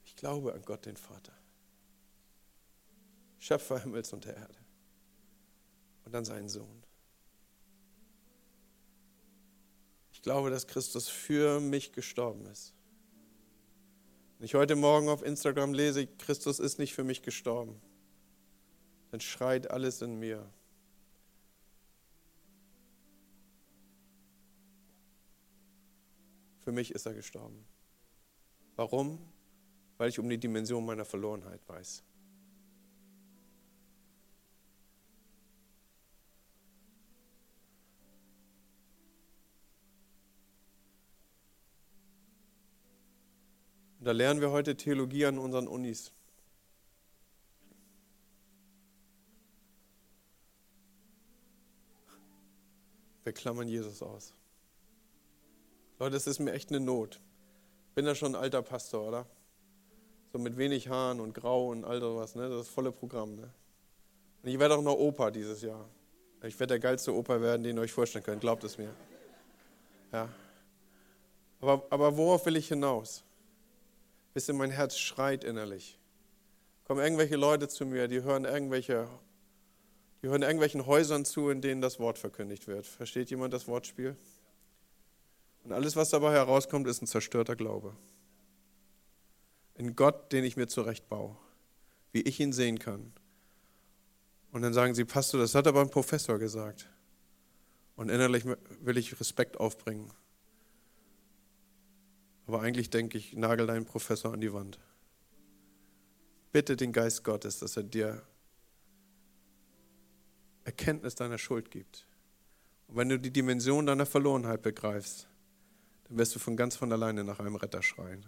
Ich glaube an Gott, den Vater, Schöpfer Himmels und der Erde und an seinen Sohn. Ich glaube, dass Christus für mich gestorben ist. Wenn ich heute Morgen auf Instagram lese, Christus ist nicht für mich gestorben, dann schreit alles in mir. Für mich ist er gestorben. Warum? Weil ich um die Dimension meiner Verlorenheit weiß. Da lernen wir heute Theologie an unseren Unis. Wir klammern Jesus aus. Leute, das ist mir echt eine Not. Bin ja schon ein alter Pastor, oder? So mit wenig Haaren und Grau und all sowas, ne? Das ist volle Programm, ne? Und ich werde auch noch Opa dieses Jahr. Ich werde der geilste Opa werden, den ihr euch vorstellen könnt, glaubt es mir. Ja. Aber, aber worauf will ich hinaus? Wisst ihr, mein Herz schreit innerlich. Kommen irgendwelche Leute zu mir, die hören irgendwelche, die hören irgendwelchen Häusern zu, in denen das Wort verkündigt wird. Versteht jemand das Wortspiel? Und alles, was dabei herauskommt, ist ein zerstörter Glaube. In Gott, den ich mir zurechtbaue, wie ich ihn sehen kann. Und dann sagen sie, Pastor, das hat aber ein Professor gesagt. Und innerlich will ich Respekt aufbringen aber eigentlich denke ich, nagel deinen Professor an die Wand. Bitte den Geist Gottes, dass er dir Erkenntnis deiner Schuld gibt. Und wenn du die Dimension deiner Verlorenheit begreifst, dann wirst du von ganz von alleine nach einem Retter schreien.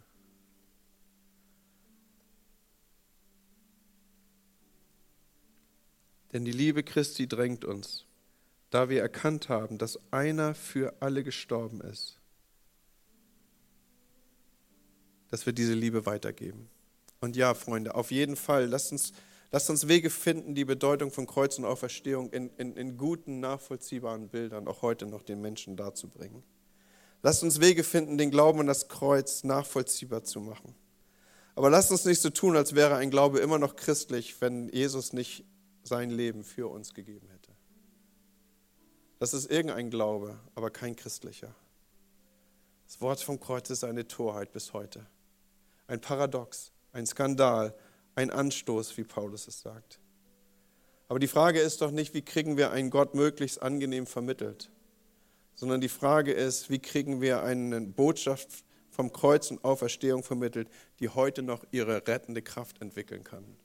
Denn die Liebe Christi drängt uns, da wir erkannt haben, dass einer für alle gestorben ist dass wir diese Liebe weitergeben. Und ja, Freunde, auf jeden Fall, lasst uns, lasst uns Wege finden, die Bedeutung von Kreuz und Auferstehung in, in, in guten, nachvollziehbaren Bildern auch heute noch den Menschen darzubringen. Lasst uns Wege finden, den Glauben an das Kreuz nachvollziehbar zu machen. Aber lasst uns nicht so tun, als wäre ein Glaube immer noch christlich, wenn Jesus nicht sein Leben für uns gegeben hätte. Das ist irgendein Glaube, aber kein christlicher. Das Wort vom Kreuz ist eine Torheit bis heute. Ein Paradox, ein Skandal, ein Anstoß, wie Paulus es sagt. Aber die Frage ist doch nicht, wie kriegen wir einen Gott möglichst angenehm vermittelt, sondern die Frage ist, wie kriegen wir eine Botschaft vom Kreuz und Auferstehung vermittelt, die heute noch ihre rettende Kraft entwickeln kann.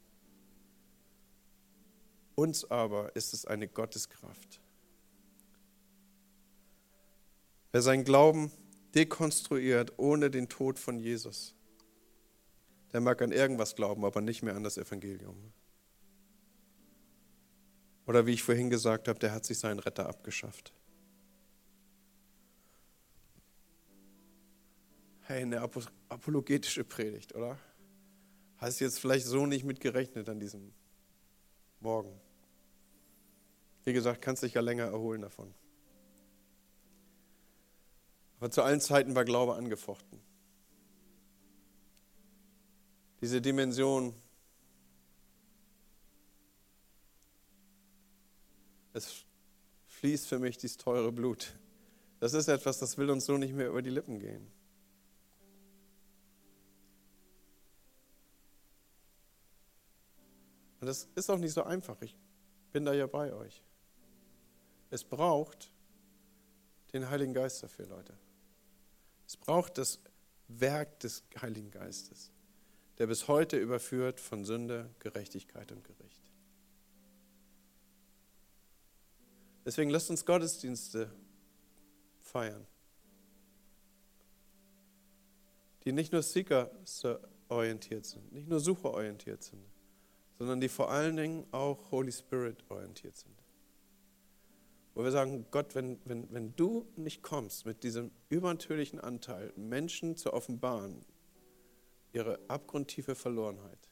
Uns aber ist es eine Gotteskraft. Wer seinen Glauben dekonstruiert ohne den Tod von Jesus, der mag an irgendwas glauben, aber nicht mehr an das Evangelium. Oder wie ich vorhin gesagt habe, der hat sich seinen Retter abgeschafft. Hey, eine apologetische Predigt, oder? Hast du jetzt vielleicht so nicht mitgerechnet an diesem Morgen? Wie gesagt, kannst dich ja länger erholen davon. Aber zu allen Zeiten war Glaube angefochten. Diese Dimension. Es fließt für mich dieses teure Blut. Das ist etwas, das will uns so nicht mehr über die Lippen gehen. Und das ist auch nicht so einfach. Ich bin da ja bei euch. Es braucht den Heiligen Geist dafür, Leute. Es braucht das Werk des Heiligen Geistes der bis heute überführt von Sünde, Gerechtigkeit und Gericht. Deswegen lasst uns Gottesdienste feiern, die nicht nur Seeker-orientiert sind, nicht nur Sucher-orientiert sind, sondern die vor allen Dingen auch Holy Spirit-orientiert sind. Wo wir sagen, Gott, wenn, wenn, wenn du nicht kommst mit diesem übernatürlichen Anteil, Menschen zu offenbaren, ihre abgrundtiefe Verlorenheit.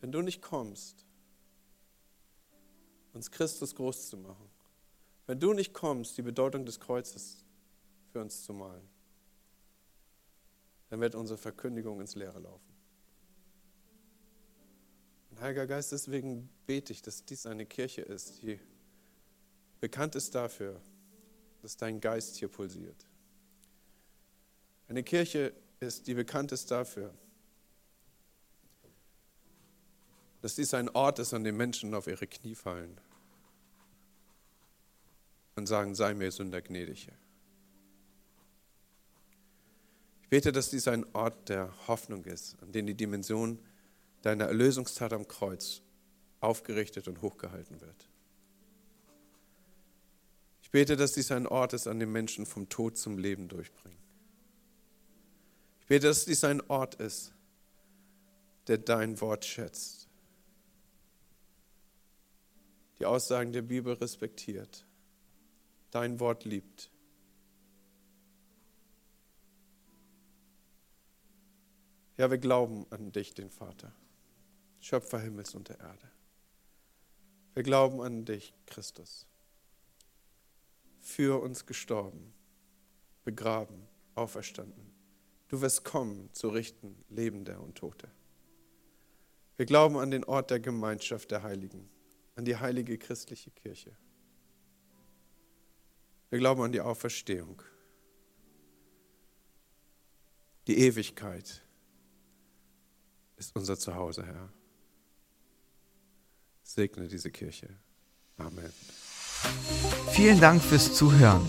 Wenn du nicht kommst, uns Christus groß zu machen, wenn du nicht kommst, die Bedeutung des Kreuzes für uns zu malen, dann wird unsere Verkündigung ins Leere laufen. Und Heiliger Geist, deswegen bete ich, dass dies eine Kirche ist, die bekannt ist dafür, dass dein Geist hier pulsiert. Eine Kirche, ist, die bekannt ist dafür, dass dies ein Ort ist, an dem Menschen auf ihre Knie fallen und sagen, sei mir Sünder gnädig. Ich bete, dass dies ein Ort der Hoffnung ist, an dem die Dimension deiner Erlösungstat am Kreuz aufgerichtet und hochgehalten wird. Ich bete, dass dies ein Ort ist, an dem Menschen vom Tod zum Leben durchbringen bete, dass dies ein Ort ist, der dein Wort schätzt, die Aussagen der Bibel respektiert, dein Wort liebt. Ja, wir glauben an dich, den Vater, Schöpfer Himmels und der Erde. Wir glauben an dich, Christus, für uns gestorben, begraben, auferstanden Du wirst kommen zu richten Lebende und Tote. Wir glauben an den Ort der Gemeinschaft der Heiligen, an die heilige christliche Kirche. Wir glauben an die Auferstehung, die Ewigkeit ist unser Zuhause, Herr. Segne diese Kirche. Amen. Vielen Dank fürs Zuhören.